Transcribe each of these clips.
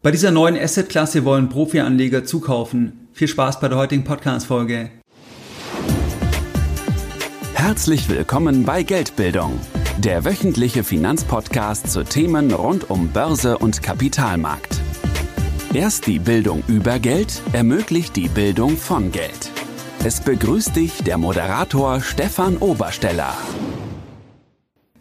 Bei dieser neuen Assetklasse wollen Profi-Anleger zukaufen. Viel Spaß bei der heutigen Podcast-Folge. Herzlich willkommen bei Geldbildung, der wöchentliche Finanzpodcast zu Themen rund um Börse und Kapitalmarkt. Erst die Bildung über Geld ermöglicht die Bildung von Geld. Es begrüßt dich der Moderator Stefan Obersteller.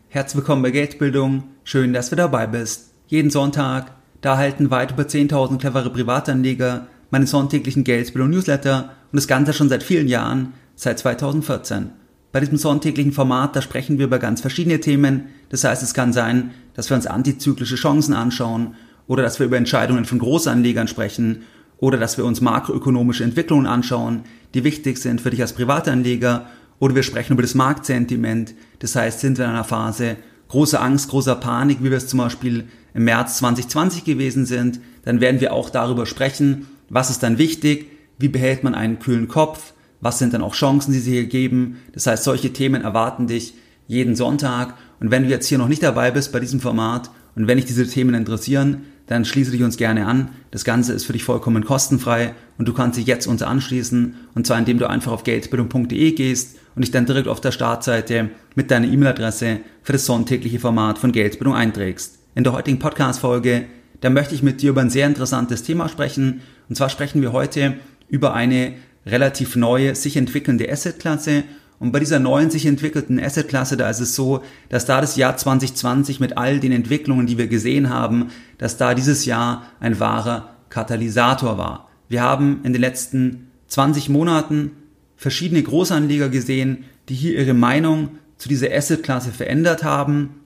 Herzlich willkommen bei Geldbildung. Schön, dass du dabei bist. Jeden Sonntag da erhalten weit über 10.000 clevere Privatanleger meine sonntäglichen Geldbildung Newsletter und das Ganze schon seit vielen Jahren, seit 2014. Bei diesem sonntäglichen Format, da sprechen wir über ganz verschiedene Themen. Das heißt, es kann sein, dass wir uns antizyklische Chancen anschauen oder dass wir über Entscheidungen von Großanlegern sprechen oder dass wir uns makroökonomische Entwicklungen anschauen, die wichtig sind für dich als Privatanleger oder wir sprechen über das Marktsentiment. Das heißt, sind wir in einer Phase großer Angst, großer Panik, wie wir es zum Beispiel im März 2020 gewesen sind, dann werden wir auch darüber sprechen, was ist dann wichtig, wie behält man einen kühlen Kopf, was sind dann auch Chancen, die sie hier geben. Das heißt, solche Themen erwarten dich jeden Sonntag. Und wenn du jetzt hier noch nicht dabei bist bei diesem Format und wenn dich diese Themen interessieren, dann schließe dich uns gerne an. Das Ganze ist für dich vollkommen kostenfrei und du kannst dich jetzt uns anschließen und zwar indem du einfach auf geldbildung.de gehst und dich dann direkt auf der Startseite mit deiner E-Mail-Adresse für das sonntägliche Format von Geldbildung einträgst. In der heutigen Podcast-Folge, da möchte ich mit dir über ein sehr interessantes Thema sprechen. Und zwar sprechen wir heute über eine relativ neue, sich entwickelnde Assetklasse. Und bei dieser neuen, sich entwickelten Assetklasse, da ist es so, dass da das Jahr 2020 mit all den Entwicklungen, die wir gesehen haben, dass da dieses Jahr ein wahrer Katalysator war. Wir haben in den letzten 20 Monaten verschiedene Großanleger gesehen, die hier ihre Meinung zu dieser Assetklasse verändert haben.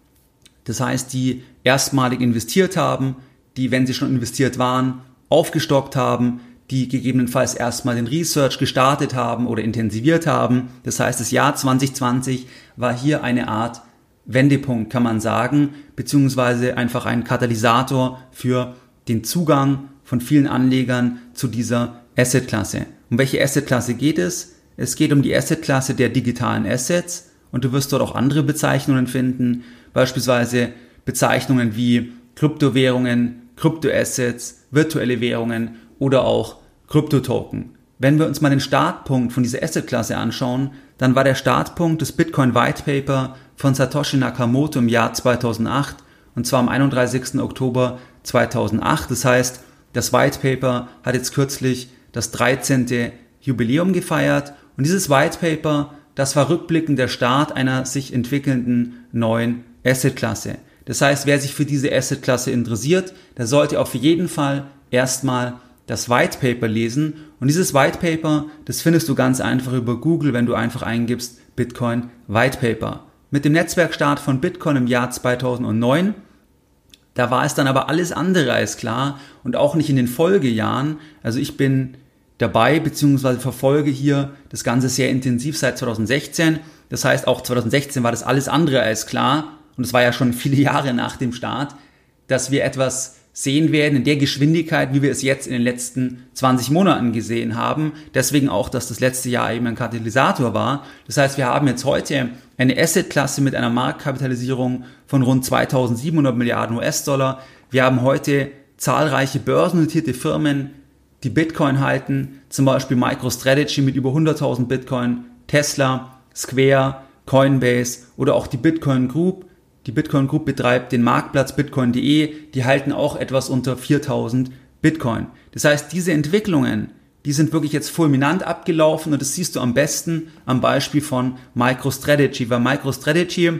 Das heißt, die erstmalig investiert haben, die, wenn sie schon investiert waren, aufgestockt haben, die gegebenenfalls erstmal den Research gestartet haben oder intensiviert haben. Das heißt, das Jahr 2020 war hier eine Art Wendepunkt, kann man sagen, beziehungsweise einfach ein Katalysator für den Zugang von vielen Anlegern zu dieser Assetklasse. Um welche Assetklasse geht es? Es geht um die Assetklasse der digitalen Assets und du wirst dort auch andere Bezeichnungen finden, beispielsweise Bezeichnungen wie Kryptowährungen, Kryptoassets, virtuelle Währungen oder auch Kryptotoken. Wenn wir uns mal den Startpunkt von dieser Assetklasse anschauen, dann war der Startpunkt des Bitcoin White Paper von Satoshi Nakamoto im Jahr 2008 und zwar am 31. Oktober 2008. Das heißt, das White Paper hat jetzt kürzlich das 13. Jubiläum gefeiert und dieses White Paper das war rückblickend der Start einer sich entwickelnden neuen Assetklasse. Das heißt, wer sich für diese Assetklasse interessiert, der sollte auf jeden Fall erstmal das White Paper lesen. Und dieses White Paper, das findest du ganz einfach über Google, wenn du einfach eingibst Bitcoin White Paper. Mit dem Netzwerkstart von Bitcoin im Jahr 2009, da war es dann aber alles andere als klar und auch nicht in den Folgejahren. Also ich bin dabei, beziehungsweise verfolge hier das Ganze sehr intensiv seit 2016. Das heißt, auch 2016 war das alles andere als klar, und es war ja schon viele Jahre nach dem Start, dass wir etwas sehen werden in der Geschwindigkeit, wie wir es jetzt in den letzten 20 Monaten gesehen haben. Deswegen auch, dass das letzte Jahr eben ein Katalysator war. Das heißt, wir haben jetzt heute eine Assetklasse mit einer Marktkapitalisierung von rund 2700 Milliarden US-Dollar. Wir haben heute zahlreiche börsennotierte Firmen, die Bitcoin halten, zum Beispiel MicroStrategy mit über 100.000 Bitcoin, Tesla, Square, Coinbase oder auch die Bitcoin Group. Die Bitcoin Group betreibt den Marktplatz bitcoin.de, die halten auch etwas unter 4000 Bitcoin. Das heißt, diese Entwicklungen, die sind wirklich jetzt fulminant abgelaufen und das siehst du am besten am Beispiel von MicroStrategy, weil MicroStrategy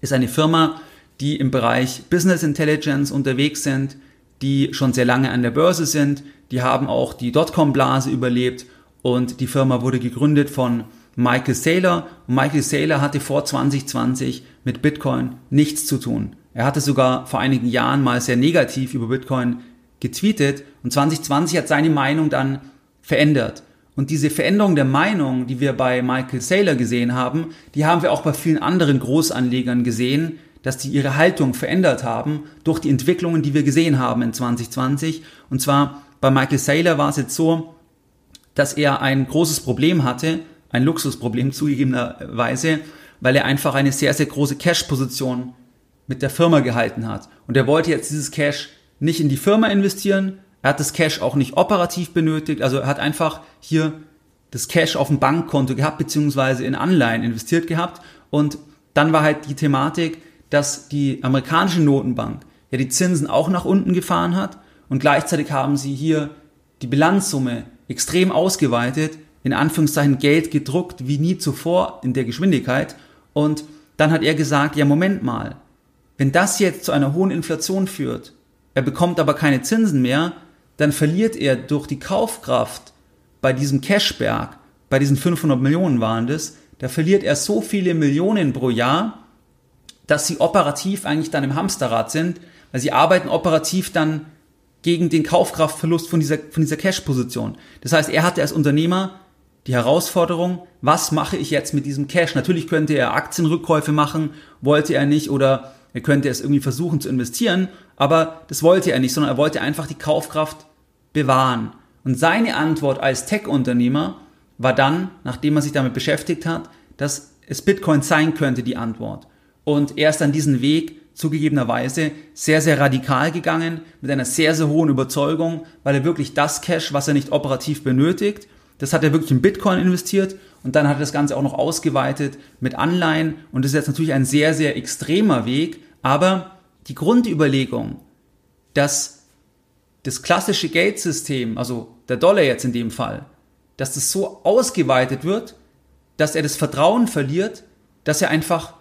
ist eine Firma, die im Bereich Business Intelligence unterwegs sind, die schon sehr lange an der Börse sind. Die haben auch die Dotcom-Blase überlebt und die Firma wurde gegründet von Michael Saylor. Michael Saylor hatte vor 2020 mit Bitcoin nichts zu tun. Er hatte sogar vor einigen Jahren mal sehr negativ über Bitcoin getweetet und 2020 hat seine Meinung dann verändert. Und diese Veränderung der Meinung, die wir bei Michael Saylor gesehen haben, die haben wir auch bei vielen anderen Großanlegern gesehen, dass die ihre Haltung verändert haben durch die Entwicklungen, die wir gesehen haben in 2020. Und zwar bei Michael Saylor war es jetzt so, dass er ein großes Problem hatte, ein Luxusproblem zugegebenerweise, weil er einfach eine sehr, sehr große Cash-Position mit der Firma gehalten hat. Und er wollte jetzt dieses Cash nicht in die Firma investieren, er hat das Cash auch nicht operativ benötigt, also er hat einfach hier das Cash auf dem Bankkonto gehabt, beziehungsweise in Anleihen investiert gehabt. Und dann war halt die Thematik, dass die amerikanische Notenbank ja die Zinsen auch nach unten gefahren hat und gleichzeitig haben sie hier die Bilanzsumme extrem ausgeweitet, in Anführungszeichen Geld gedruckt wie nie zuvor in der Geschwindigkeit. Und dann hat er gesagt, ja Moment mal, wenn das jetzt zu einer hohen Inflation führt, er bekommt aber keine Zinsen mehr, dann verliert er durch die Kaufkraft bei diesem Cashberg, bei diesen 500 Millionen waren das, da verliert er so viele Millionen pro Jahr, dass sie operativ eigentlich dann im Hamsterrad sind, weil sie arbeiten operativ dann gegen den Kaufkraftverlust von dieser, von dieser Cash-Position. Das heißt, er hatte als Unternehmer die Herausforderung, was mache ich jetzt mit diesem Cash? Natürlich könnte er Aktienrückkäufe machen, wollte er nicht, oder er könnte es irgendwie versuchen zu investieren, aber das wollte er nicht, sondern er wollte einfach die Kaufkraft bewahren. Und seine Antwort als Tech-Unternehmer war dann, nachdem er sich damit beschäftigt hat, dass es Bitcoin sein könnte, die Antwort. Und er ist dann diesen Weg zugegebenerweise sehr, sehr radikal gegangen, mit einer sehr, sehr hohen Überzeugung, weil er wirklich das Cash, was er nicht operativ benötigt, das hat er wirklich in Bitcoin investiert und dann hat er das Ganze auch noch ausgeweitet mit Anleihen und das ist jetzt natürlich ein sehr, sehr extremer Weg, aber die Grundüberlegung, dass das klassische Geldsystem, also der Dollar jetzt in dem Fall, dass das so ausgeweitet wird, dass er das Vertrauen verliert, dass er einfach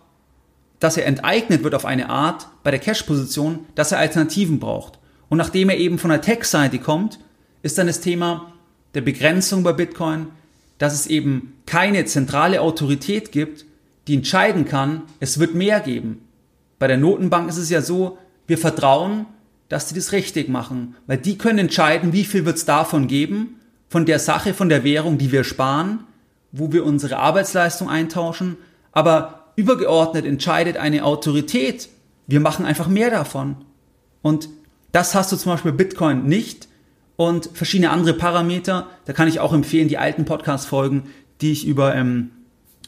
dass er enteignet wird auf eine Art bei der Cash-Position, dass er Alternativen braucht. Und nachdem er eben von der Tech-Seite kommt, ist dann das Thema der Begrenzung bei Bitcoin, dass es eben keine zentrale Autorität gibt, die entscheiden kann, es wird mehr geben. Bei der Notenbank ist es ja so, wir vertrauen, dass sie das richtig machen, weil die können entscheiden, wie viel wird es davon geben, von der Sache, von der Währung, die wir sparen, wo wir unsere Arbeitsleistung eintauschen, aber übergeordnet entscheidet eine Autorität, wir machen einfach mehr davon. Und das hast du zum Beispiel bei Bitcoin nicht und verschiedene andere Parameter. Da kann ich auch empfehlen, die alten Podcast-Folgen, die ich über, ähm,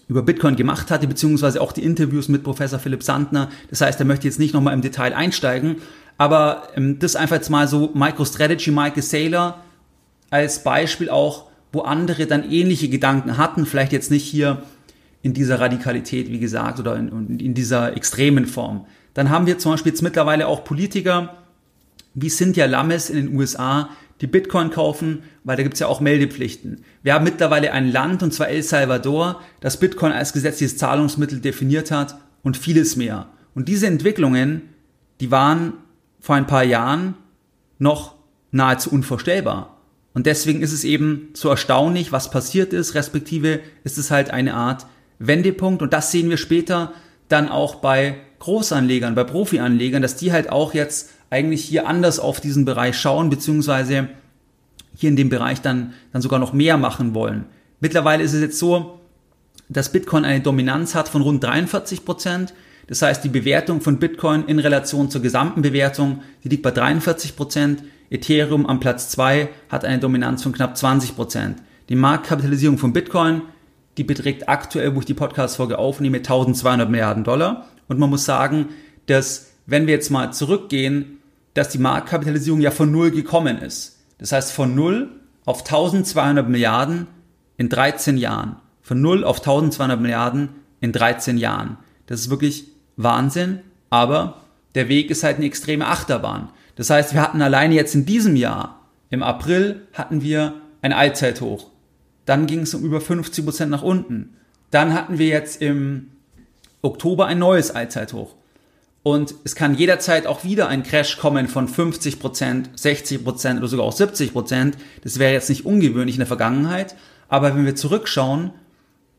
über Bitcoin gemacht hatte, beziehungsweise auch die Interviews mit Professor Philipp Sandner. Das heißt, er möchte jetzt nicht nochmal im Detail einsteigen, aber ähm, das einfach jetzt mal so MicroStrategy, Michael Saylor als Beispiel auch, wo andere dann ähnliche Gedanken hatten, vielleicht jetzt nicht hier in dieser Radikalität, wie gesagt, oder in, in dieser extremen Form. Dann haben wir zum Beispiel jetzt mittlerweile auch Politiker wie Cynthia Lammes in den USA, die Bitcoin kaufen, weil da gibt's ja auch Meldepflichten. Wir haben mittlerweile ein Land, und zwar El Salvador, das Bitcoin als gesetzliches Zahlungsmittel definiert hat und vieles mehr. Und diese Entwicklungen, die waren vor ein paar Jahren noch nahezu unvorstellbar. Und deswegen ist es eben so erstaunlich, was passiert ist, respektive ist es halt eine Art Wendepunkt und das sehen wir später dann auch bei Großanlegern, bei Profianlegern, dass die halt auch jetzt eigentlich hier anders auf diesen Bereich schauen, beziehungsweise hier in dem Bereich dann, dann sogar noch mehr machen wollen. Mittlerweile ist es jetzt so, dass Bitcoin eine Dominanz hat von rund 43 Prozent. Das heißt, die Bewertung von Bitcoin in Relation zur gesamten Bewertung, die liegt bei 43 Prozent. Ethereum am Platz 2 hat eine Dominanz von knapp 20 Prozent. Die Marktkapitalisierung von Bitcoin die beträgt aktuell, wo ich die Podcast-Folge aufnehme, 1200 Milliarden Dollar. Und man muss sagen, dass, wenn wir jetzt mal zurückgehen, dass die Marktkapitalisierung ja von Null gekommen ist. Das heißt, von Null auf 1200 Milliarden in 13 Jahren. Von Null auf 1200 Milliarden in 13 Jahren. Das ist wirklich Wahnsinn, aber der Weg ist halt eine extreme Achterbahn. Das heißt, wir hatten alleine jetzt in diesem Jahr, im April, hatten wir ein Allzeithoch. Dann ging es um über 50 Prozent nach unten. Dann hatten wir jetzt im Oktober ein neues Allzeithoch. Und es kann jederzeit auch wieder ein Crash kommen von 50 Prozent, 60 Prozent oder sogar auch 70 Prozent. Das wäre jetzt nicht ungewöhnlich in der Vergangenheit. Aber wenn wir zurückschauen,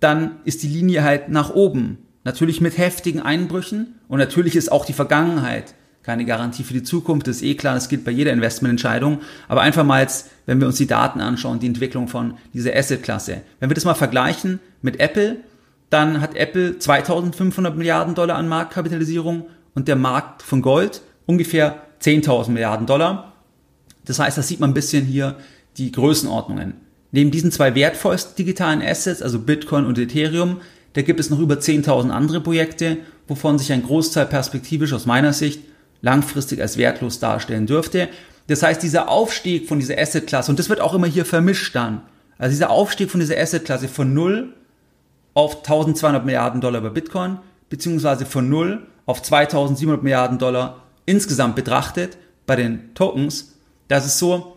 dann ist die Linie halt nach oben. Natürlich mit heftigen Einbrüchen und natürlich ist auch die Vergangenheit keine Garantie für die Zukunft, das ist eh klar, das gilt bei jeder Investmententscheidung, aber einfach mal jetzt, wenn wir uns die Daten anschauen, die Entwicklung von dieser Assetklasse. Wenn wir das mal vergleichen mit Apple, dann hat Apple 2500 Milliarden Dollar an Marktkapitalisierung und der Markt von Gold ungefähr 10.000 Milliarden Dollar. Das heißt, da sieht man ein bisschen hier die Größenordnungen. Neben diesen zwei wertvollsten digitalen Assets, also Bitcoin und Ethereum, da gibt es noch über 10.000 andere Projekte, wovon sich ein Großteil perspektivisch aus meiner Sicht langfristig als wertlos darstellen dürfte. Das heißt, dieser Aufstieg von dieser Assetklasse, und das wird auch immer hier vermischt dann, also dieser Aufstieg von dieser Assetklasse von 0 auf 1200 Milliarden Dollar bei Bitcoin, beziehungsweise von 0 auf 2700 Milliarden Dollar insgesamt betrachtet bei den Tokens, das ist so,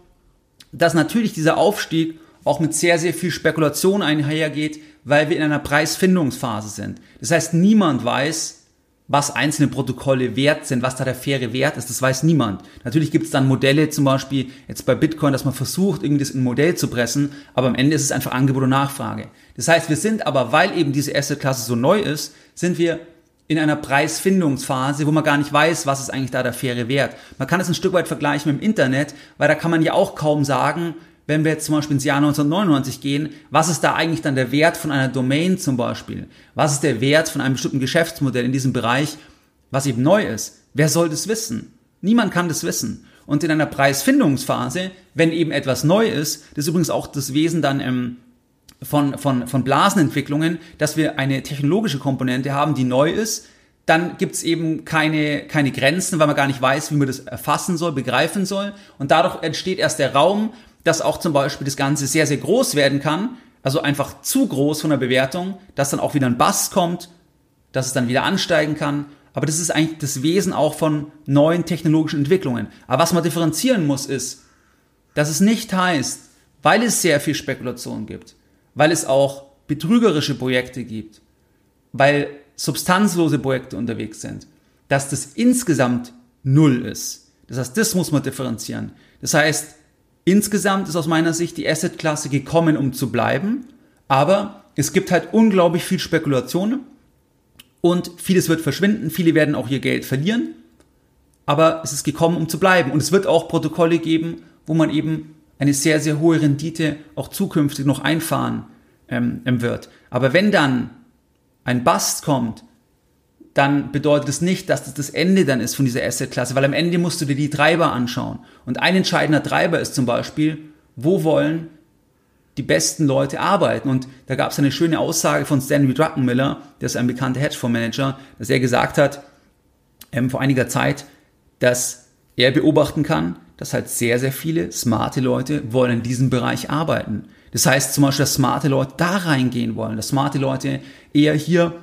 dass natürlich dieser Aufstieg auch mit sehr, sehr viel Spekulation einhergeht, weil wir in einer Preisfindungsphase sind. Das heißt, niemand weiß, was einzelne Protokolle wert sind, was da der faire Wert ist, das weiß niemand. Natürlich gibt es dann Modelle, zum Beispiel jetzt bei Bitcoin, dass man versucht, irgendwie das in ein Modell zu pressen, aber am Ende ist es einfach Angebot und Nachfrage. Das heißt, wir sind aber, weil eben diese Asset-Klasse so neu ist, sind wir in einer Preisfindungsphase, wo man gar nicht weiß, was ist eigentlich da der faire Wert. Man kann es ein Stück weit vergleichen mit dem Internet, weil da kann man ja auch kaum sagen, wenn wir jetzt zum Beispiel ins Jahr 1999 gehen, was ist da eigentlich dann der Wert von einer Domain zum Beispiel? Was ist der Wert von einem bestimmten Geschäftsmodell in diesem Bereich, was eben neu ist? Wer soll das wissen? Niemand kann das wissen. Und in einer Preisfindungsphase, wenn eben etwas neu ist, das ist übrigens auch das Wesen dann ähm, von, von, von Blasenentwicklungen, dass wir eine technologische Komponente haben, die neu ist, dann gibt's eben keine, keine Grenzen, weil man gar nicht weiß, wie man das erfassen soll, begreifen soll. Und dadurch entsteht erst der Raum, dass auch zum Beispiel das Ganze sehr, sehr groß werden kann, also einfach zu groß von der Bewertung, dass dann auch wieder ein Bass kommt, dass es dann wieder ansteigen kann. Aber das ist eigentlich das Wesen auch von neuen technologischen Entwicklungen. Aber was man differenzieren muss, ist, dass es nicht heißt, weil es sehr viel Spekulation gibt, weil es auch betrügerische Projekte gibt, weil substanzlose Projekte unterwegs sind, dass das insgesamt null ist. Das heißt, das muss man differenzieren. Das heißt, Insgesamt ist aus meiner Sicht die Asset-Klasse gekommen, um zu bleiben, aber es gibt halt unglaublich viel Spekulation und vieles wird verschwinden, viele werden auch ihr Geld verlieren, aber es ist gekommen, um zu bleiben und es wird auch Protokolle geben, wo man eben eine sehr, sehr hohe Rendite auch zukünftig noch einfahren ähm, wird. Aber wenn dann ein Bust kommt, dann bedeutet es nicht, dass das das Ende dann ist von dieser Asset-Klasse, weil am Ende musst du dir die Treiber anschauen. Und ein entscheidender Treiber ist zum Beispiel, wo wollen die besten Leute arbeiten? Und da gab es eine schöne Aussage von Stanley Druckenmiller, der ist ein bekannter Hedgefondsmanager, dass er gesagt hat, ähm, vor einiger Zeit, dass er beobachten kann, dass halt sehr, sehr viele smarte Leute wollen in diesem Bereich arbeiten. Das heißt zum Beispiel, dass smarte Leute da reingehen wollen, dass smarte Leute eher hier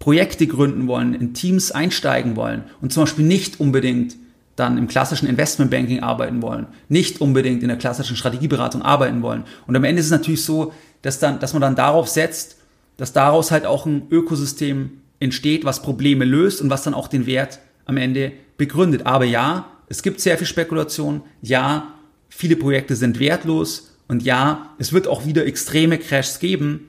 Projekte gründen wollen, in Teams einsteigen wollen und zum Beispiel nicht unbedingt dann im klassischen Investmentbanking arbeiten wollen, nicht unbedingt in der klassischen Strategieberatung arbeiten wollen. Und am Ende ist es natürlich so, dass, dann, dass man dann darauf setzt, dass daraus halt auch ein Ökosystem entsteht, was Probleme löst und was dann auch den Wert am Ende begründet. Aber ja, es gibt sehr viel Spekulation. Ja, viele Projekte sind wertlos. Und ja, es wird auch wieder extreme Crashs geben.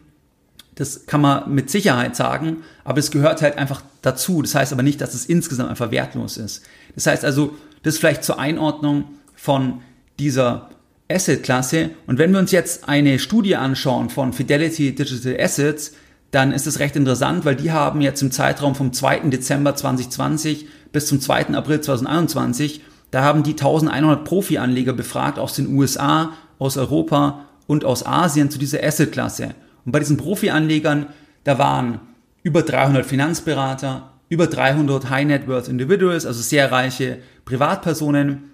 Das kann man mit Sicherheit sagen, aber es gehört halt einfach dazu. Das heißt aber nicht, dass es insgesamt einfach wertlos ist. Das heißt also, das vielleicht zur Einordnung von dieser Asset-Klasse. Und wenn wir uns jetzt eine Studie anschauen von Fidelity Digital Assets, dann ist es recht interessant, weil die haben jetzt im Zeitraum vom 2. Dezember 2020 bis zum 2. April 2021, da haben die 1100 Profi-Anleger befragt aus den USA, aus Europa und aus Asien zu dieser Asset-Klasse. Und bei diesen Profi-Anlegern, da waren über 300 Finanzberater, über 300 High Net Worth Individuals, also sehr reiche Privatpersonen.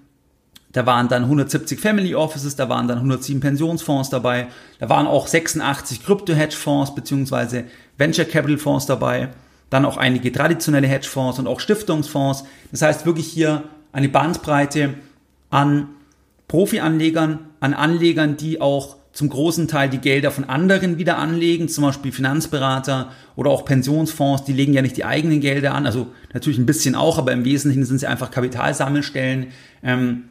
Da waren dann 170 Family Offices, da waren dann 107 Pensionsfonds dabei, da waren auch 86 Krypto-Hedgefonds bzw. Venture Capital Fonds dabei, dann auch einige traditionelle Hedgefonds und auch Stiftungsfonds. Das heißt wirklich hier eine Bandbreite an Profi-Anlegern, an Anlegern, die auch zum großen Teil die Gelder von anderen wieder anlegen, zum Beispiel Finanzberater oder auch Pensionsfonds, die legen ja nicht die eigenen Gelder an, also natürlich ein bisschen auch, aber im Wesentlichen sind sie einfach Kapitalsammelstellen ähm,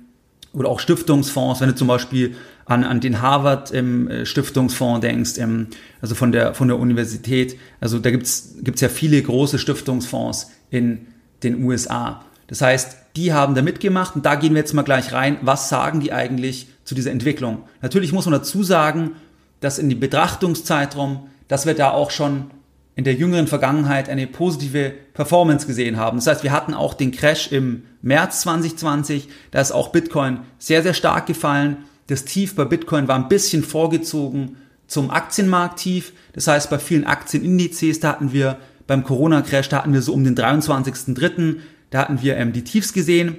oder auch Stiftungsfonds, wenn du zum Beispiel an, an den Harvard ähm, Stiftungsfonds denkst, ähm, also von der, von der Universität, also da gibt's gibt's ja viele große Stiftungsfonds in den USA. Das heißt, die haben da mitgemacht und da gehen wir jetzt mal gleich rein, was sagen die eigentlich zu dieser Entwicklung. Natürlich muss man dazu sagen, dass in dem Betrachtungszeitraum, dass wir da auch schon in der jüngeren Vergangenheit eine positive Performance gesehen haben. Das heißt, wir hatten auch den Crash im März 2020, da ist auch Bitcoin sehr, sehr stark gefallen. Das Tief bei Bitcoin war ein bisschen vorgezogen zum Aktienmarkttief. Das heißt, bei vielen Aktienindizes, da hatten wir beim Corona-Crash, da hatten wir so um den 23.03., Da hatten wir ähm, die Tiefs gesehen.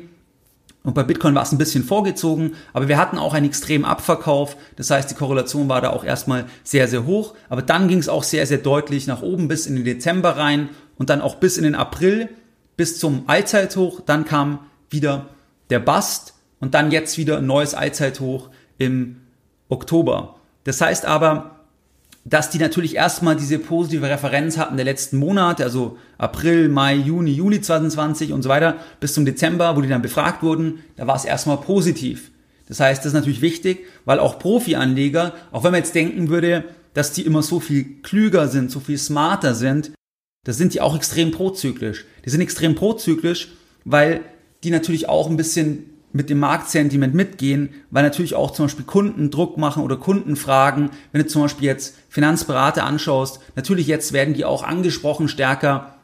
Und bei Bitcoin war es ein bisschen vorgezogen, aber wir hatten auch einen extremen Abverkauf. Das heißt, die Korrelation war da auch erstmal sehr, sehr hoch. Aber dann ging es auch sehr, sehr deutlich nach oben bis in den Dezember rein und dann auch bis in den April, bis zum Allzeithoch. Dann kam wieder der Bust und dann jetzt wieder ein neues Allzeithoch im Oktober. Das heißt aber, dass die natürlich erstmal diese positive Referenz hatten der letzten Monate, also April, Mai, Juni, Juli 2020 und so weiter, bis zum Dezember, wo die dann befragt wurden, da war es erstmal positiv. Das heißt, das ist natürlich wichtig, weil auch Profi-Anleger, auch wenn man jetzt denken würde, dass die immer so viel klüger sind, so viel smarter sind, da sind die auch extrem prozyklisch. Die sind extrem prozyklisch, weil die natürlich auch ein bisschen mit dem Marktsentiment mitgehen, weil natürlich auch zum Beispiel Kunden Druck machen oder Kunden fragen, wenn du zum Beispiel jetzt Finanzberater anschaust, natürlich jetzt werden die auch angesprochen stärker,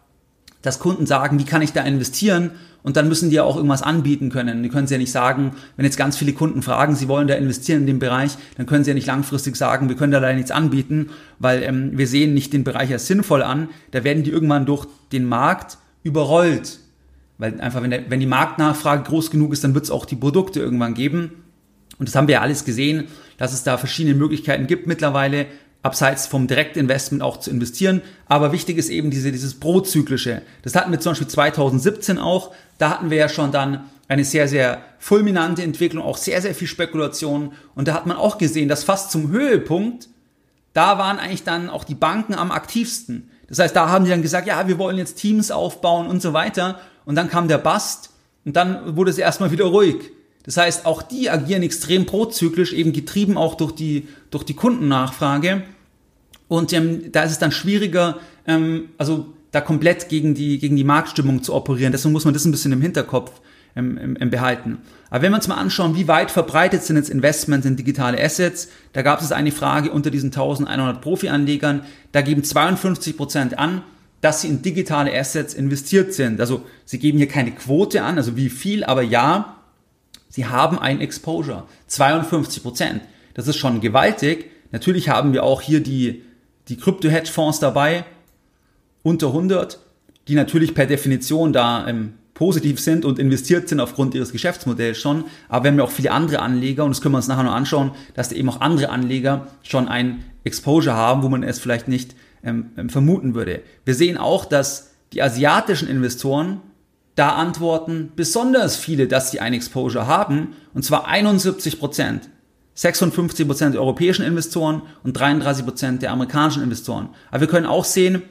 dass Kunden sagen, wie kann ich da investieren? Und dann müssen die ja auch irgendwas anbieten können. Die können sie ja nicht sagen, wenn jetzt ganz viele Kunden fragen, sie wollen da investieren in dem Bereich, dann können sie ja nicht langfristig sagen, wir können da leider nichts anbieten, weil ähm, wir sehen nicht den Bereich als sinnvoll an. Da werden die irgendwann durch den Markt überrollt. Weil einfach, wenn, der, wenn die Marktnachfrage groß genug ist, dann wird es auch die Produkte irgendwann geben. Und das haben wir ja alles gesehen, dass es da verschiedene Möglichkeiten gibt mittlerweile, abseits vom Direktinvestment auch zu investieren. Aber wichtig ist eben diese, dieses Prozyklische. Das hatten wir zum Beispiel 2017 auch. Da hatten wir ja schon dann eine sehr, sehr fulminante Entwicklung, auch sehr, sehr viel Spekulation. Und da hat man auch gesehen, dass fast zum Höhepunkt, da waren eigentlich dann auch die Banken am aktivsten. Das heißt, da haben die dann gesagt, ja, wir wollen jetzt Teams aufbauen und so weiter und dann kam der Bast und dann wurde es erstmal wieder ruhig. Das heißt, auch die agieren extrem prozyklisch, eben getrieben auch durch die, durch die Kundennachfrage. Und ähm, da ist es dann schwieriger, ähm, also da komplett gegen die, gegen die Marktstimmung zu operieren. Deswegen muss man das ein bisschen im Hinterkopf ähm, ähm, behalten. Aber wenn wir uns mal anschauen, wie weit verbreitet sind jetzt Investments in digitale Assets, da gab es eine Frage unter diesen 1100 Profi-Anlegern, da geben 52 Prozent an, dass sie in digitale Assets investiert sind. Also sie geben hier keine Quote an, also wie viel, aber ja, sie haben ein Exposure. 52 Prozent. Das ist schon gewaltig. Natürlich haben wir auch hier die, die Krypto-Hedge-Fonds dabei, unter 100, die natürlich per Definition da ähm, positiv sind und investiert sind aufgrund ihres Geschäftsmodells schon. Aber wir haben ja auch viele andere Anleger und das können wir uns nachher noch anschauen, dass da eben auch andere Anleger schon ein Exposure haben, wo man es vielleicht nicht ähm, ähm, vermuten würde. Wir sehen auch, dass die asiatischen Investoren da antworten besonders viele, dass sie ein Exposure haben, und zwar 71 Prozent. 56 Prozent der europäischen Investoren und 33 Prozent der amerikanischen Investoren. Aber wir können auch sehen,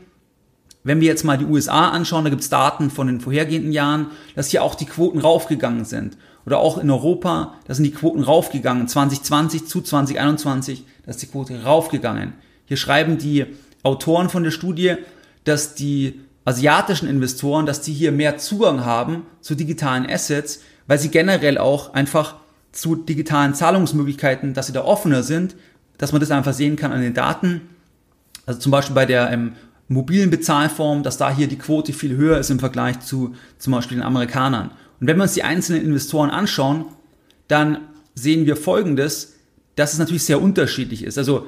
wenn wir jetzt mal die USA anschauen, da gibt es Daten von den vorhergehenden Jahren, dass hier auch die Quoten raufgegangen sind. Oder auch in Europa, da sind die Quoten raufgegangen. 2020 zu 2021, da ist die Quote raufgegangen. Hier schreiben die Autoren von der Studie, dass die asiatischen Investoren, dass die hier mehr Zugang haben zu digitalen Assets, weil sie generell auch einfach zu digitalen Zahlungsmöglichkeiten, dass sie da offener sind, dass man das einfach sehen kann an den Daten. Also zum Beispiel bei der ähm, mobilen Bezahlform, dass da hier die Quote viel höher ist im Vergleich zu zum Beispiel den Amerikanern. Und wenn wir uns die einzelnen Investoren anschauen, dann sehen wir Folgendes, dass es natürlich sehr unterschiedlich ist. Also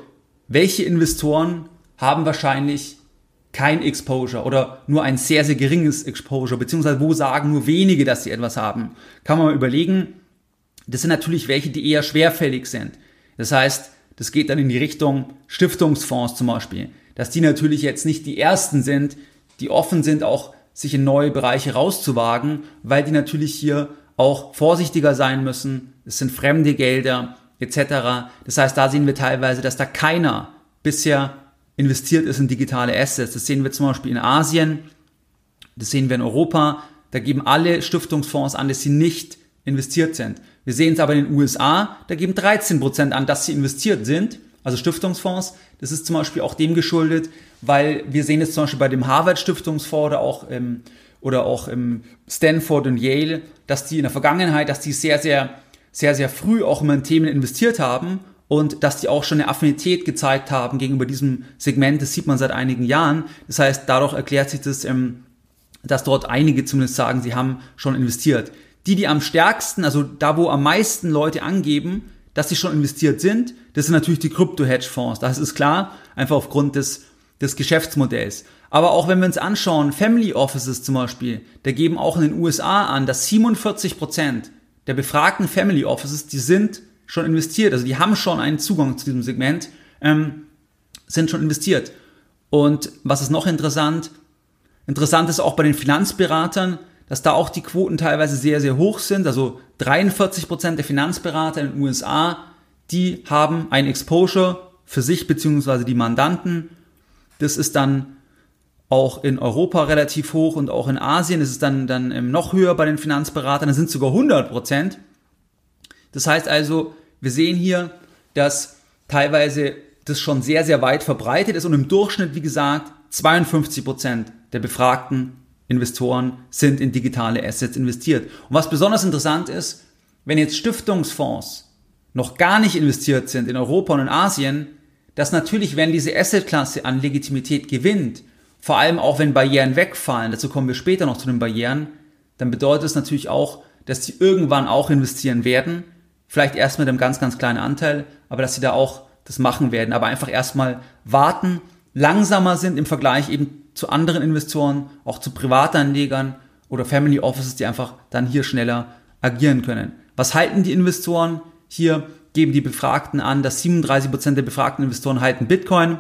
welche Investoren haben wahrscheinlich kein Exposure oder nur ein sehr, sehr geringes Exposure, beziehungsweise wo sagen nur wenige, dass sie etwas haben. Kann man mal überlegen, das sind natürlich welche, die eher schwerfällig sind. Das heißt, das geht dann in die Richtung Stiftungsfonds zum Beispiel, dass die natürlich jetzt nicht die ersten sind, die offen sind, auch sich in neue Bereiche rauszuwagen, weil die natürlich hier auch vorsichtiger sein müssen. Es sind fremde Gelder etc. Das heißt, da sehen wir teilweise, dass da keiner bisher investiert ist in digitale Assets. Das sehen wir zum Beispiel in Asien, das sehen wir in Europa. Da geben alle Stiftungsfonds an, dass sie nicht investiert sind. Wir sehen es aber in den USA, da geben 13 Prozent an, dass sie investiert sind, also Stiftungsfonds. Das ist zum Beispiel auch dem geschuldet, weil wir sehen es zum Beispiel bei dem Harvard Stiftungsfonds oder auch im, oder auch im Stanford und Yale, dass die in der Vergangenheit, dass die sehr, sehr, sehr, sehr früh auch immer in Themen investiert haben und dass die auch schon eine Affinität gezeigt haben gegenüber diesem Segment. Das sieht man seit einigen Jahren. Das heißt, dadurch erklärt sich das, ähm, dass dort einige zumindest sagen, sie haben schon investiert. Die, die am stärksten, also da, wo am meisten Leute angeben, dass sie schon investiert sind, das sind natürlich die Krypto-Hedge-Fonds. Das ist klar, einfach aufgrund des, des Geschäftsmodells. Aber auch wenn wir uns anschauen, Family Offices zum Beispiel, da geben auch in den USA an, dass 47 Prozent der befragten Family Offices, die sind schon investiert, also die haben schon einen Zugang zu diesem Segment, ähm, sind schon investiert. Und was ist noch interessant? Interessant ist auch bei den Finanzberatern, dass da auch die Quoten teilweise sehr, sehr hoch sind. Also 43 Prozent der Finanzberater in den USA, die haben ein Exposure für sich beziehungsweise die Mandanten. Das ist dann auch in Europa relativ hoch und auch in Asien ist es dann, dann noch höher bei den Finanzberatern, da sind sogar 100 Prozent. Das heißt also, wir sehen hier, dass teilweise das schon sehr, sehr weit verbreitet ist und im Durchschnitt, wie gesagt, 52 Prozent der befragten Investoren sind in digitale Assets investiert. Und was besonders interessant ist, wenn jetzt Stiftungsfonds noch gar nicht investiert sind in Europa und in Asien, dass natürlich, wenn diese Assetklasse an Legitimität gewinnt, vor allem auch wenn Barrieren wegfallen, dazu kommen wir später noch zu den Barrieren, dann bedeutet es natürlich auch, dass sie irgendwann auch investieren werden. Vielleicht erst mit einem ganz, ganz kleinen Anteil, aber dass sie da auch das machen werden. Aber einfach erstmal warten, langsamer sind im Vergleich eben zu anderen Investoren, auch zu Privatanlegern oder Family Offices, die einfach dann hier schneller agieren können. Was halten die Investoren? Hier geben die Befragten an, dass 37% der befragten Investoren halten Bitcoin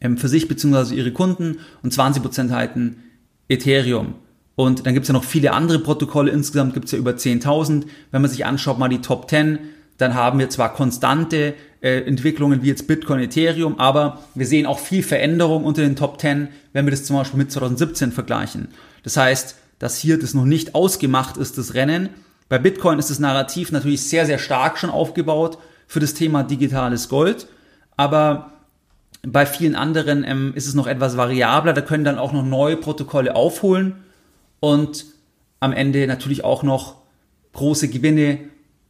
ähm, für sich bzw. ihre Kunden und 20% halten Ethereum. Und dann gibt es ja noch viele andere Protokolle, insgesamt gibt es ja über 10.000. Wenn man sich anschaut, mal die Top 10, dann haben wir zwar konstante äh, Entwicklungen wie jetzt Bitcoin, Ethereum, aber wir sehen auch viel Veränderung unter den Top 10, wenn wir das zum Beispiel mit 2017 vergleichen. Das heißt, dass hier das noch nicht ausgemacht ist, das Rennen. Bei Bitcoin ist das Narrativ natürlich sehr, sehr stark schon aufgebaut für das Thema digitales Gold, aber bei vielen anderen ähm, ist es noch etwas variabler. Da können dann auch noch neue Protokolle aufholen und am Ende natürlich auch noch große Gewinne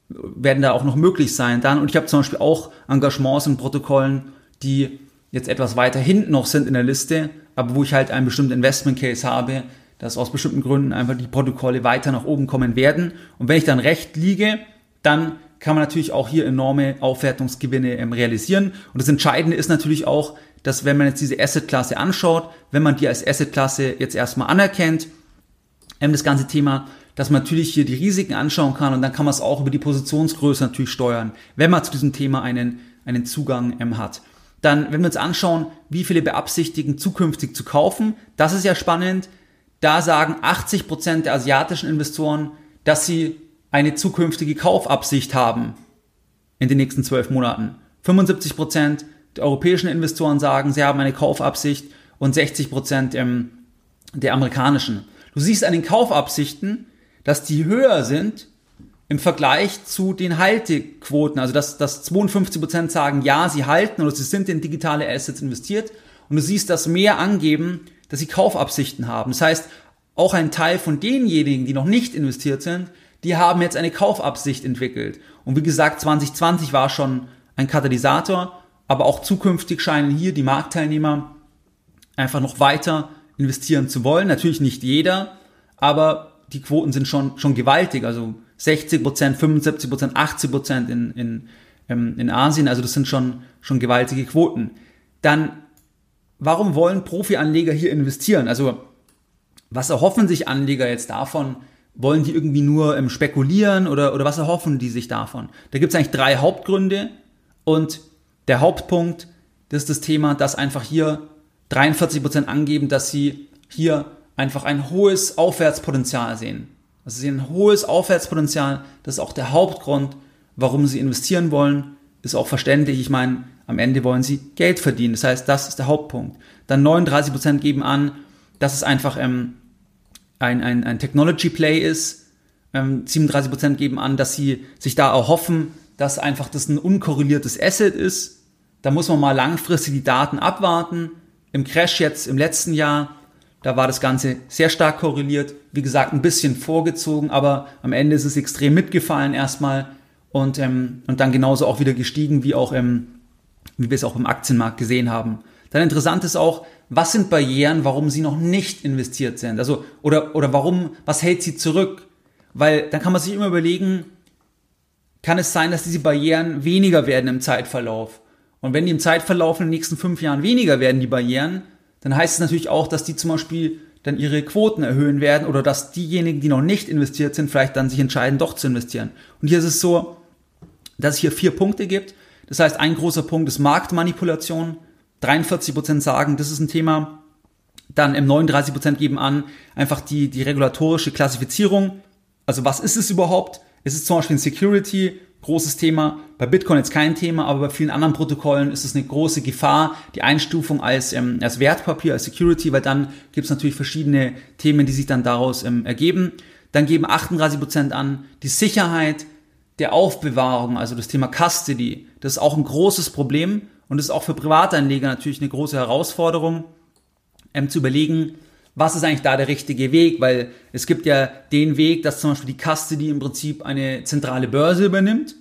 werden da auch noch möglich sein dann. Und ich habe zum Beispiel auch Engagements in Protokollen, die jetzt etwas weiter hinten noch sind in der Liste, aber wo ich halt einen bestimmten Investment Case habe, dass aus bestimmten Gründen einfach die Protokolle weiter nach oben kommen werden. Und wenn ich dann recht liege, dann kann man natürlich auch hier enorme Aufwertungsgewinne ähm, realisieren. Und das Entscheidende ist natürlich auch, dass wenn man jetzt diese Assetklasse anschaut, wenn man die als Assetklasse jetzt erstmal anerkennt, ähm, das ganze Thema, dass man natürlich hier die Risiken anschauen kann und dann kann man es auch über die Positionsgröße natürlich steuern, wenn man zu diesem Thema einen, einen Zugang ähm, hat. Dann, wenn wir uns anschauen, wie viele beabsichtigen, zukünftig zu kaufen, das ist ja spannend. Da sagen 80 Prozent der asiatischen Investoren, dass sie eine zukünftige Kaufabsicht haben in den nächsten zwölf Monaten. 75 Prozent der europäischen Investoren sagen, sie haben eine Kaufabsicht und 60 Prozent ähm, der amerikanischen. Du siehst an den Kaufabsichten, dass die höher sind im Vergleich zu den Haltequoten. Also dass, dass 52 Prozent sagen, ja, sie halten oder sie sind in digitale Assets investiert. Und du siehst, dass mehr angeben, dass sie Kaufabsichten haben. Das heißt, auch ein Teil von denjenigen, die noch nicht investiert sind, die haben jetzt eine Kaufabsicht entwickelt. Und wie gesagt, 2020 war schon ein Katalysator, aber auch zukünftig scheinen hier die Marktteilnehmer einfach noch weiter investieren zu wollen. Natürlich nicht jeder, aber die Quoten sind schon, schon gewaltig. Also 60 Prozent, 75 Prozent, 80 Prozent in, in, ähm, in Asien. Also das sind schon, schon gewaltige Quoten. Dann, warum wollen Profi-Anleger hier investieren? Also was erhoffen sich Anleger jetzt davon, wollen die irgendwie nur ähm, spekulieren oder, oder was erhoffen die sich davon? Da gibt es eigentlich drei Hauptgründe und der Hauptpunkt, das ist das Thema, dass einfach hier 43% angeben, dass sie hier einfach ein hohes Aufwärtspotenzial sehen. Also sie ein hohes Aufwärtspotenzial, das ist auch der Hauptgrund, warum sie investieren wollen, ist auch verständlich. Ich meine, am Ende wollen sie Geld verdienen. Das heißt, das ist der Hauptpunkt. Dann 39% geben an, dass es einfach ähm, ein, ein, ein Technology Play ist. Ähm, 37% geben an, dass sie sich da erhoffen, dass einfach das ein unkorreliertes Asset ist. Da muss man mal langfristig die Daten abwarten. Im Crash jetzt im letzten Jahr, da war das Ganze sehr stark korreliert. Wie gesagt, ein bisschen vorgezogen, aber am Ende ist es extrem mitgefallen erstmal und, ähm, und dann genauso auch wieder gestiegen, wie auch ähm, wie wir es auch im Aktienmarkt gesehen haben. Dann interessant ist auch, was sind Barrieren, warum sie noch nicht investiert sind? Also, oder, oder warum, was hält sie zurück? Weil dann kann man sich immer überlegen, kann es sein, dass diese Barrieren weniger werden im Zeitverlauf? Und wenn die im Zeitverlauf in den nächsten fünf Jahren weniger werden, die Barrieren, dann heißt es natürlich auch, dass die zum Beispiel dann ihre Quoten erhöhen werden oder dass diejenigen, die noch nicht investiert sind, vielleicht dann sich entscheiden, doch zu investieren. Und hier ist es so, dass es hier vier Punkte gibt. Das heißt, ein großer Punkt ist Marktmanipulation. 43 Prozent sagen, das ist ein Thema. Dann im 39 Prozent geben an, einfach die, die regulatorische Klassifizierung. Also was ist es überhaupt? Ist es zum Beispiel ein Security? Großes Thema. Bei Bitcoin jetzt kein Thema, aber bei vielen anderen Protokollen ist es eine große Gefahr, die Einstufung als, ähm, als Wertpapier, als Security, weil dann gibt es natürlich verschiedene Themen, die sich dann daraus ähm, ergeben. Dann geben 38 Prozent an, die Sicherheit der Aufbewahrung, also das Thema Custody, das ist auch ein großes Problem und ist auch für Privatanleger natürlich eine große Herausforderung, ähm, zu überlegen, was ist eigentlich da der richtige Weg, weil es gibt ja den Weg, dass zum Beispiel die Custody im Prinzip eine zentrale Börse übernimmt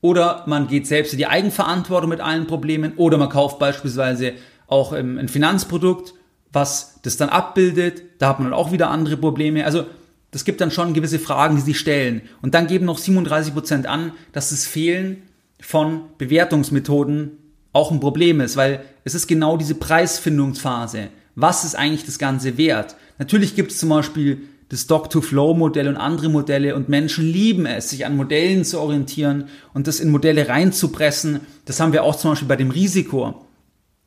oder man geht selbst in die Eigenverantwortung mit allen Problemen oder man kauft beispielsweise auch ähm, ein Finanzprodukt, was das dann abbildet, da hat man dann auch wieder andere Probleme. Also das gibt dann schon gewisse Fragen, die sich stellen. Und dann geben noch 37 Prozent an, dass das Fehlen von Bewertungsmethoden auch ein Problem ist, weil es ist genau diese Preisfindungsphase. Was ist eigentlich das Ganze wert? Natürlich gibt es zum Beispiel das Stock-to-Flow-Modell und andere Modelle und Menschen lieben es, sich an Modellen zu orientieren und das in Modelle reinzupressen. Das haben wir auch zum Beispiel bei dem Risiko.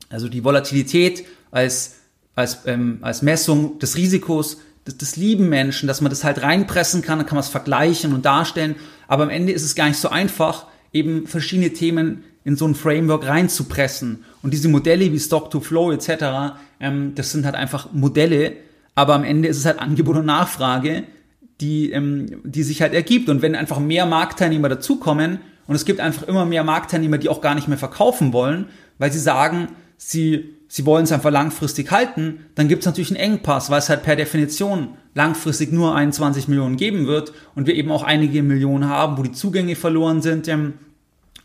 Also die Volatilität als, als, ähm, als Messung des Risikos das, das lieben Menschen, dass man das halt reinpressen kann, dann kann man es vergleichen und darstellen. Aber am Ende ist es gar nicht so einfach, eben verschiedene Themen in so ein Framework reinzupressen. Und diese Modelle wie Stock to Flow etc., ähm, das sind halt einfach Modelle, aber am Ende ist es halt Angebot und Nachfrage, die, ähm, die sich halt ergibt. Und wenn einfach mehr Marktteilnehmer dazukommen und es gibt einfach immer mehr Marktteilnehmer, die auch gar nicht mehr verkaufen wollen, weil sie sagen, sie sie wollen es einfach langfristig halten, dann gibt es natürlich einen Engpass, weil es halt per Definition langfristig nur 21 Millionen geben wird und wir eben auch einige Millionen haben, wo die Zugänge verloren sind. Ähm,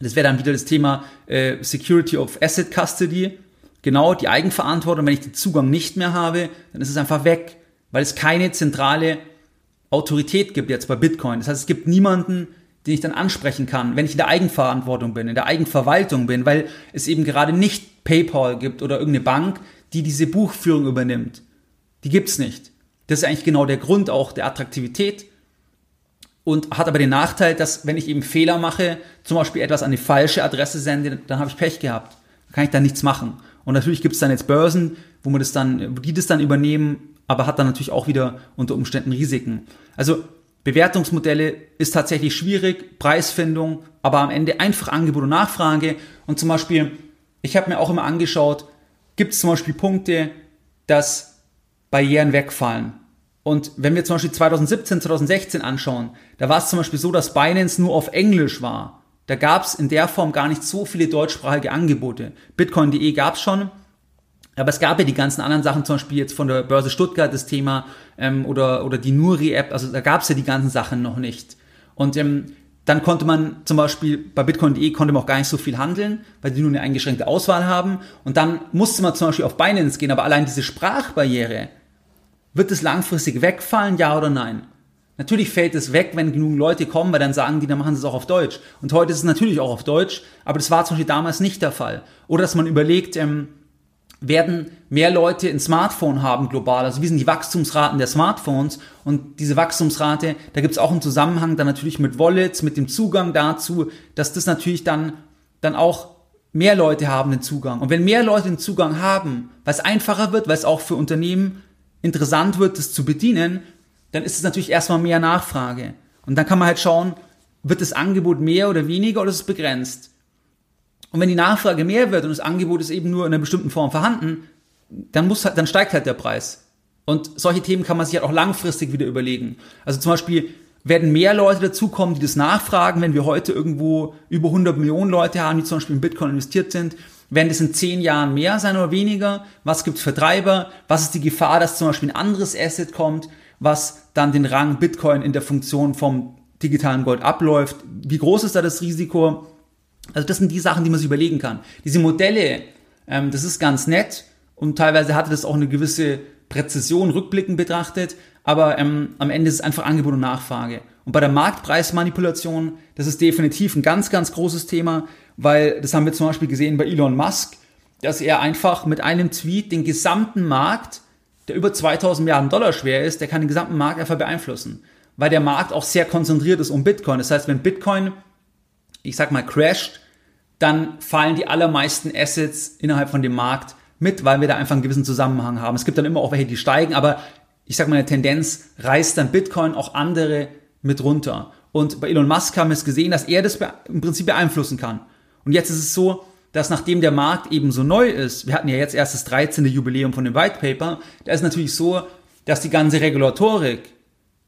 das wäre dann wieder das Thema äh, Security of Asset Custody. Genau, die Eigenverantwortung. Wenn ich den Zugang nicht mehr habe, dann ist es einfach weg, weil es keine zentrale Autorität gibt jetzt bei Bitcoin. Das heißt, es gibt niemanden, den ich dann ansprechen kann, wenn ich in der Eigenverantwortung bin, in der Eigenverwaltung bin, weil es eben gerade nicht PayPal gibt oder irgendeine Bank, die diese Buchführung übernimmt. Die gibt's nicht. Das ist eigentlich genau der Grund auch der Attraktivität und hat aber den Nachteil, dass wenn ich eben Fehler mache, zum Beispiel etwas an die falsche Adresse sende, dann habe ich Pech gehabt. Da kann ich dann nichts machen. Und natürlich gibt es dann jetzt Börsen, wo man das dann, die das dann übernehmen, aber hat dann natürlich auch wieder unter Umständen Risiken. Also Bewertungsmodelle ist tatsächlich schwierig, Preisfindung, aber am Ende einfach Angebot und Nachfrage. Und zum Beispiel, ich habe mir auch immer angeschaut, gibt es zum Beispiel Punkte, dass Barrieren wegfallen. Und wenn wir zum Beispiel 2017, 2016 anschauen, da war es zum Beispiel so, dass Binance nur auf Englisch war. Da gab es in der Form gar nicht so viele deutschsprachige Angebote. Bitcoin.de gab es schon, aber es gab ja die ganzen anderen Sachen, zum Beispiel jetzt von der Börse Stuttgart das Thema ähm, oder, oder die Nuri-App, also da gab es ja die ganzen Sachen noch nicht. Und ähm, dann konnte man zum Beispiel bei Bitcoin.de konnte man auch gar nicht so viel handeln, weil die nur eine eingeschränkte Auswahl haben. Und dann musste man zum Beispiel auf Binance gehen, aber allein diese Sprachbarriere, wird es langfristig wegfallen, ja oder nein? Natürlich fällt es weg, wenn genug Leute kommen, weil dann sagen die, dann machen sie es auch auf Deutsch. Und heute ist es natürlich auch auf Deutsch, aber das war zum Beispiel damals nicht der Fall. Oder dass man überlegt, ähm, werden mehr Leute ein Smartphone haben global. Also wie sind die Wachstumsraten der Smartphones? Und diese Wachstumsrate, da gibt es auch einen Zusammenhang dann natürlich mit Wallets, mit dem Zugang dazu, dass das natürlich dann, dann auch mehr Leute haben den Zugang. Und wenn mehr Leute den Zugang haben, weil es einfacher wird, weil es auch für Unternehmen interessant wird, das zu bedienen, dann ist es natürlich erstmal mehr Nachfrage. Und dann kann man halt schauen, wird das Angebot mehr oder weniger oder ist es begrenzt? Und wenn die Nachfrage mehr wird und das Angebot ist eben nur in einer bestimmten Form vorhanden, dann muss halt, dann steigt halt der Preis. Und solche Themen kann man sich halt auch langfristig wieder überlegen. Also zum Beispiel werden mehr Leute dazukommen, die das nachfragen, wenn wir heute irgendwo über 100 Millionen Leute haben, die zum Beispiel in Bitcoin investiert sind. Werden das in zehn Jahren mehr sein oder weniger? Was gibt's für Treiber? Was ist die Gefahr, dass zum Beispiel ein anderes Asset kommt, was dann den Rang Bitcoin in der Funktion vom digitalen Gold abläuft? Wie groß ist da das Risiko? Also das sind die Sachen, die man sich überlegen kann. Diese Modelle, ähm, das ist ganz nett und teilweise hatte das auch eine gewisse Präzision rückblickend betrachtet, aber ähm, am Ende ist es einfach Angebot und Nachfrage. Und bei der Marktpreismanipulation, das ist definitiv ein ganz, ganz großes Thema, weil das haben wir zum Beispiel gesehen bei Elon Musk. dass er einfach mit einem Tweet den gesamten Markt, der über 2000 Milliarden Dollar schwer ist, der kann den gesamten Markt einfach beeinflussen. Weil der Markt auch sehr konzentriert ist um Bitcoin. Das heißt, wenn Bitcoin, ich sag mal, crasht, dann fallen die allermeisten Assets innerhalb von dem Markt mit, weil wir da einfach einen gewissen Zusammenhang haben. Es gibt dann immer auch welche, die steigen, aber ich sag mal, eine Tendenz reißt dann Bitcoin auch andere mit runter. Und bei Elon Musk haben wir es gesehen, dass er das im Prinzip beeinflussen kann. Und jetzt ist es so, dass nachdem der Markt eben so neu ist, wir hatten ja jetzt erst das 13. Jubiläum von dem White Paper, da ist natürlich so, dass die ganze Regulatorik,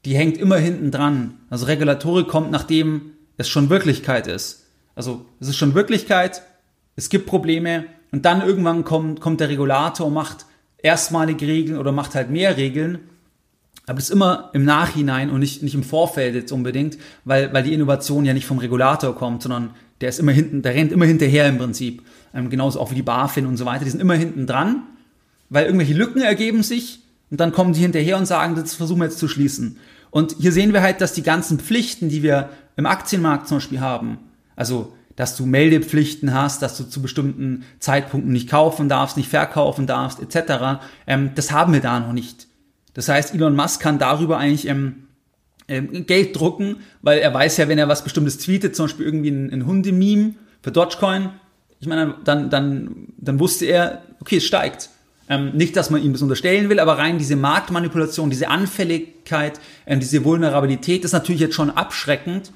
die hängt immer hinten dran. Also Regulatorik kommt, nachdem es schon Wirklichkeit ist. Also es ist schon Wirklichkeit, es gibt Probleme und dann irgendwann kommt, kommt der Regulator und macht erstmalige Regeln oder macht halt mehr Regeln. Aber das ist immer im Nachhinein und nicht, nicht im Vorfeld jetzt unbedingt, weil, weil die Innovation ja nicht vom Regulator kommt, sondern der ist immer hinten, der rennt immer hinterher im Prinzip. Ähm, genauso auch wie die BaFin und so weiter, die sind immer hinten dran, weil irgendwelche Lücken ergeben sich und dann kommen sie hinterher und sagen, das versuchen wir jetzt zu schließen. Und hier sehen wir halt, dass die ganzen Pflichten, die wir im Aktienmarkt zum Beispiel haben, also dass du Meldepflichten hast, dass du zu bestimmten Zeitpunkten nicht kaufen darfst, nicht verkaufen darfst, etc. Ähm, das haben wir da noch nicht. Das heißt, Elon Musk kann darüber eigentlich ähm, ähm, Geld drucken, weil er weiß ja, wenn er was Bestimmtes tweetet, zum Beispiel irgendwie ein, ein Hundememe für Dogecoin, ich meine, dann, dann, dann wusste er, okay, es steigt. Ähm, nicht, dass man ihm das unterstellen will, aber rein diese Marktmanipulation, diese Anfälligkeit, ähm, diese Vulnerabilität ist natürlich jetzt schon abschreckend,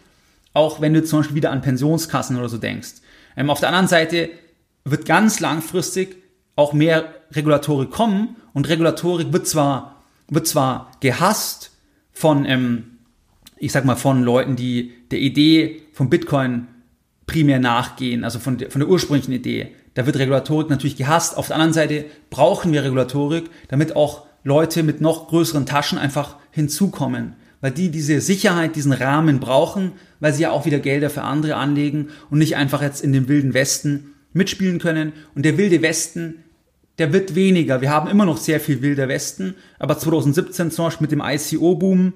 auch wenn du zum Beispiel wieder an Pensionskassen oder so denkst. Ähm, auf der anderen Seite wird ganz langfristig auch mehr Regulatorik kommen und Regulatorik wird zwar, wird zwar gehasst von, ähm, ich sag mal, von Leuten, die der Idee von Bitcoin primär nachgehen, also von der, von der ursprünglichen Idee. Da wird Regulatorik natürlich gehasst. Auf der anderen Seite brauchen wir Regulatorik, damit auch Leute mit noch größeren Taschen einfach hinzukommen, weil die diese Sicherheit, diesen Rahmen brauchen, weil sie ja auch wieder Gelder für andere anlegen und nicht einfach jetzt in dem wilden Westen mitspielen können. Und der wilde Westen, der wird weniger. Wir haben immer noch sehr viel wilder Westen, aber 2017 zum Beispiel mit dem ICO-Boom,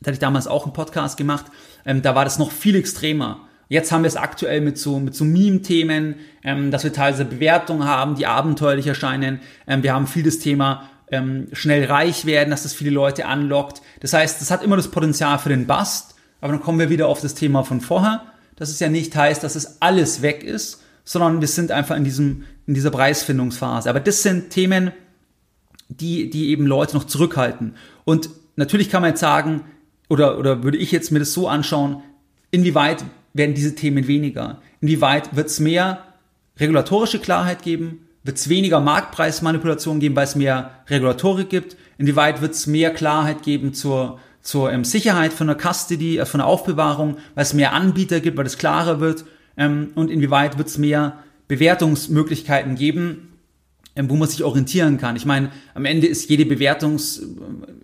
da hatte ich damals auch einen Podcast gemacht, ähm, da war das noch viel extremer. Jetzt haben wir es aktuell mit so, mit so Meme-Themen, ähm, dass wir teilweise Bewertungen haben, die abenteuerlich erscheinen. Ähm, wir haben viel das Thema ähm, schnell reich werden, dass das viele Leute anlockt. Das heißt, das hat immer das Potenzial für den Bust. Aber dann kommen wir wieder auf das Thema von vorher, dass es ja nicht heißt, dass es alles weg ist, sondern wir sind einfach in diesem, in dieser Preisfindungsphase. Aber das sind Themen, die, die eben Leute noch zurückhalten. Und natürlich kann man jetzt sagen, oder, oder würde ich jetzt mir das so anschauen, inwieweit werden diese Themen weniger? Inwieweit wird es mehr regulatorische Klarheit geben? Wird es weniger Marktpreismanipulation geben, weil es mehr Regulatorik gibt? Inwieweit wird es mehr Klarheit geben zur, zur ähm, Sicherheit von der Custody, äh, von der Aufbewahrung, weil es mehr Anbieter gibt, weil es klarer wird? Ähm, und inwieweit wird es mehr Bewertungsmöglichkeiten geben, wo man sich orientieren kann. Ich meine, am Ende ist jede Bewertungs,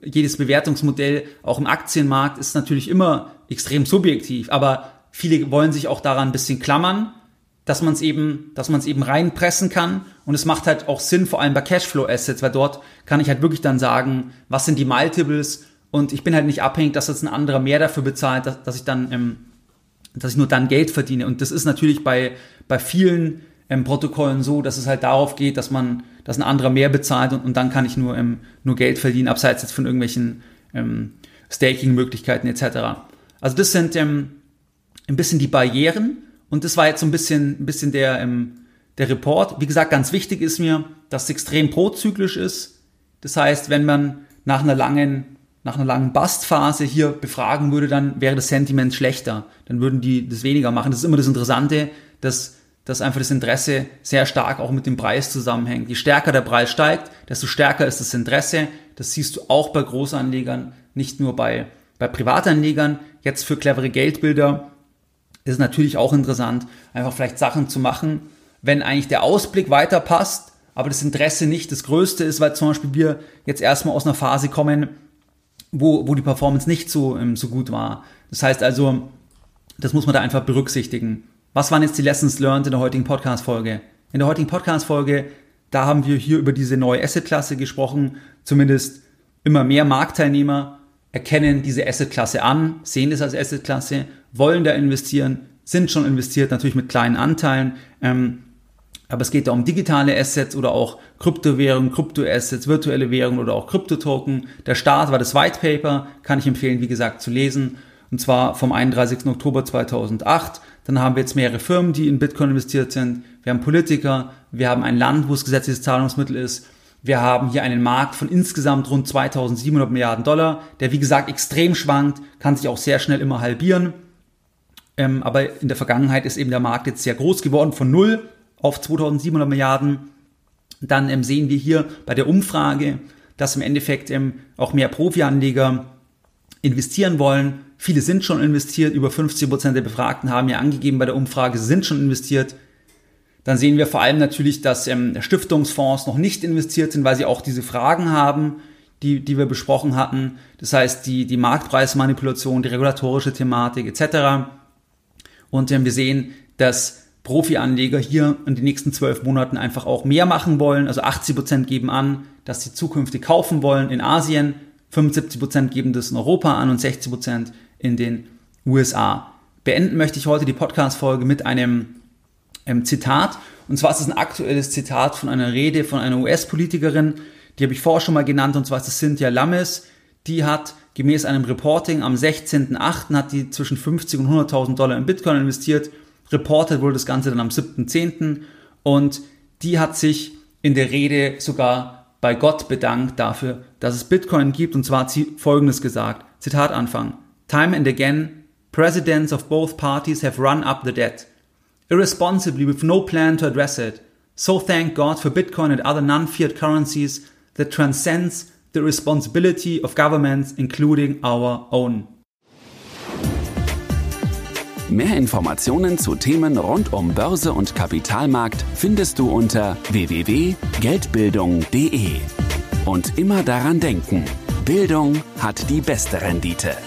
jedes Bewertungsmodell auch im Aktienmarkt ist natürlich immer extrem subjektiv, aber Viele wollen sich auch daran ein bisschen klammern, dass man es eben, dass man es eben reinpressen kann. Und es macht halt auch Sinn, vor allem bei Cashflow Assets, weil dort kann ich halt wirklich dann sagen, was sind die Multiples und ich bin halt nicht abhängig, dass jetzt ein anderer mehr dafür bezahlt, dass, dass ich dann, ähm, dass ich nur dann Geld verdiene. Und das ist natürlich bei, bei vielen ähm, Protokollen so, dass es halt darauf geht, dass man, dass ein anderer mehr bezahlt und, und dann kann ich nur, ähm, nur Geld verdienen, abseits jetzt von irgendwelchen ähm, Staking-Möglichkeiten etc. Also das sind, ähm, ein bisschen die Barrieren und das war jetzt so ein bisschen, ein bisschen der, ähm, der Report. Wie gesagt, ganz wichtig ist mir, dass es extrem prozyklisch ist. Das heißt, wenn man nach einer langen, nach einer langen Bastphase hier befragen würde, dann wäre das Sentiment schlechter. Dann würden die das weniger machen. Das ist immer das Interessante, dass, dass einfach das Interesse sehr stark auch mit dem Preis zusammenhängt. Je stärker der Preis steigt, desto stärker ist das Interesse. Das siehst du auch bei Großanlegern, nicht nur bei, bei Privatanlegern. Jetzt für clevere Geldbilder ist natürlich auch interessant, einfach vielleicht Sachen zu machen, wenn eigentlich der Ausblick weiter passt, aber das Interesse nicht das größte ist, weil zum Beispiel wir jetzt erstmal aus einer Phase kommen, wo, wo die Performance nicht so, ähm, so gut war. Das heißt also, das muss man da einfach berücksichtigen. Was waren jetzt die Lessons learned in der heutigen Podcast-Folge? In der heutigen Podcast-Folge, da haben wir hier über diese neue Asset-Klasse gesprochen, zumindest immer mehr Marktteilnehmer erkennen diese Asset-Klasse an, sehen es als Asset-Klasse wollen da investieren, sind schon investiert, natürlich mit kleinen Anteilen. Ähm, Aber es geht da um digitale Assets oder auch Kryptowährungen, Kryptoassets, virtuelle Währungen oder auch Kryptotoken. Der Start war das White Paper, kann ich empfehlen, wie gesagt, zu lesen. Und zwar vom 31. Oktober 2008. Dann haben wir jetzt mehrere Firmen, die in Bitcoin investiert sind. Wir haben Politiker. Wir haben ein Land, wo es gesetzliches Zahlungsmittel ist. Wir haben hier einen Markt von insgesamt rund 2700 Milliarden Dollar, der wie gesagt extrem schwankt, kann sich auch sehr schnell immer halbieren. Ähm, aber in der Vergangenheit ist eben der Markt jetzt sehr groß geworden, von 0 auf 2700 Milliarden. Dann ähm, sehen wir hier bei der Umfrage, dass im Endeffekt ähm, auch mehr Profi-Anleger investieren wollen. Viele sind schon investiert, über 50 Prozent der Befragten haben ja angegeben bei der Umfrage, sind schon investiert. Dann sehen wir vor allem natürlich, dass ähm, Stiftungsfonds noch nicht investiert sind, weil sie auch diese Fragen haben, die, die wir besprochen hatten. Das heißt, die, die Marktpreismanipulation, die regulatorische Thematik etc. Und ähm, wir sehen, dass Profi-Anleger hier in den nächsten zwölf Monaten einfach auch mehr machen wollen. Also 80 Prozent geben an, dass sie zukünftig kaufen wollen in Asien, 75 Prozent geben das in Europa an und 60 Prozent in den USA. Beenden möchte ich heute die Podcast-Folge mit einem ähm, Zitat. Und zwar ist es ein aktuelles Zitat von einer Rede von einer US-Politikerin, die habe ich vorher schon mal genannt, und zwar ist es Cynthia Lammes. Die hat gemäß einem Reporting am 16.08. hat die zwischen 50 und 100.000 Dollar in Bitcoin investiert Reported wurde das Ganze dann am 7.10. Und die hat sich in der Rede sogar bei Gott bedankt dafür, dass es Bitcoin gibt. Und zwar hat sie Folgendes gesagt. Zitat Anfang. Time and again, presidents of both parties have run up the debt. Irresponsibly with no plan to address it. So thank God for Bitcoin and other non-fiat currencies that transcends the responsibility of governments, including our own. Mehr Informationen zu Themen rund um Börse und Kapitalmarkt findest du unter www.geldbildung.de. Und immer daran denken, Bildung hat die beste Rendite.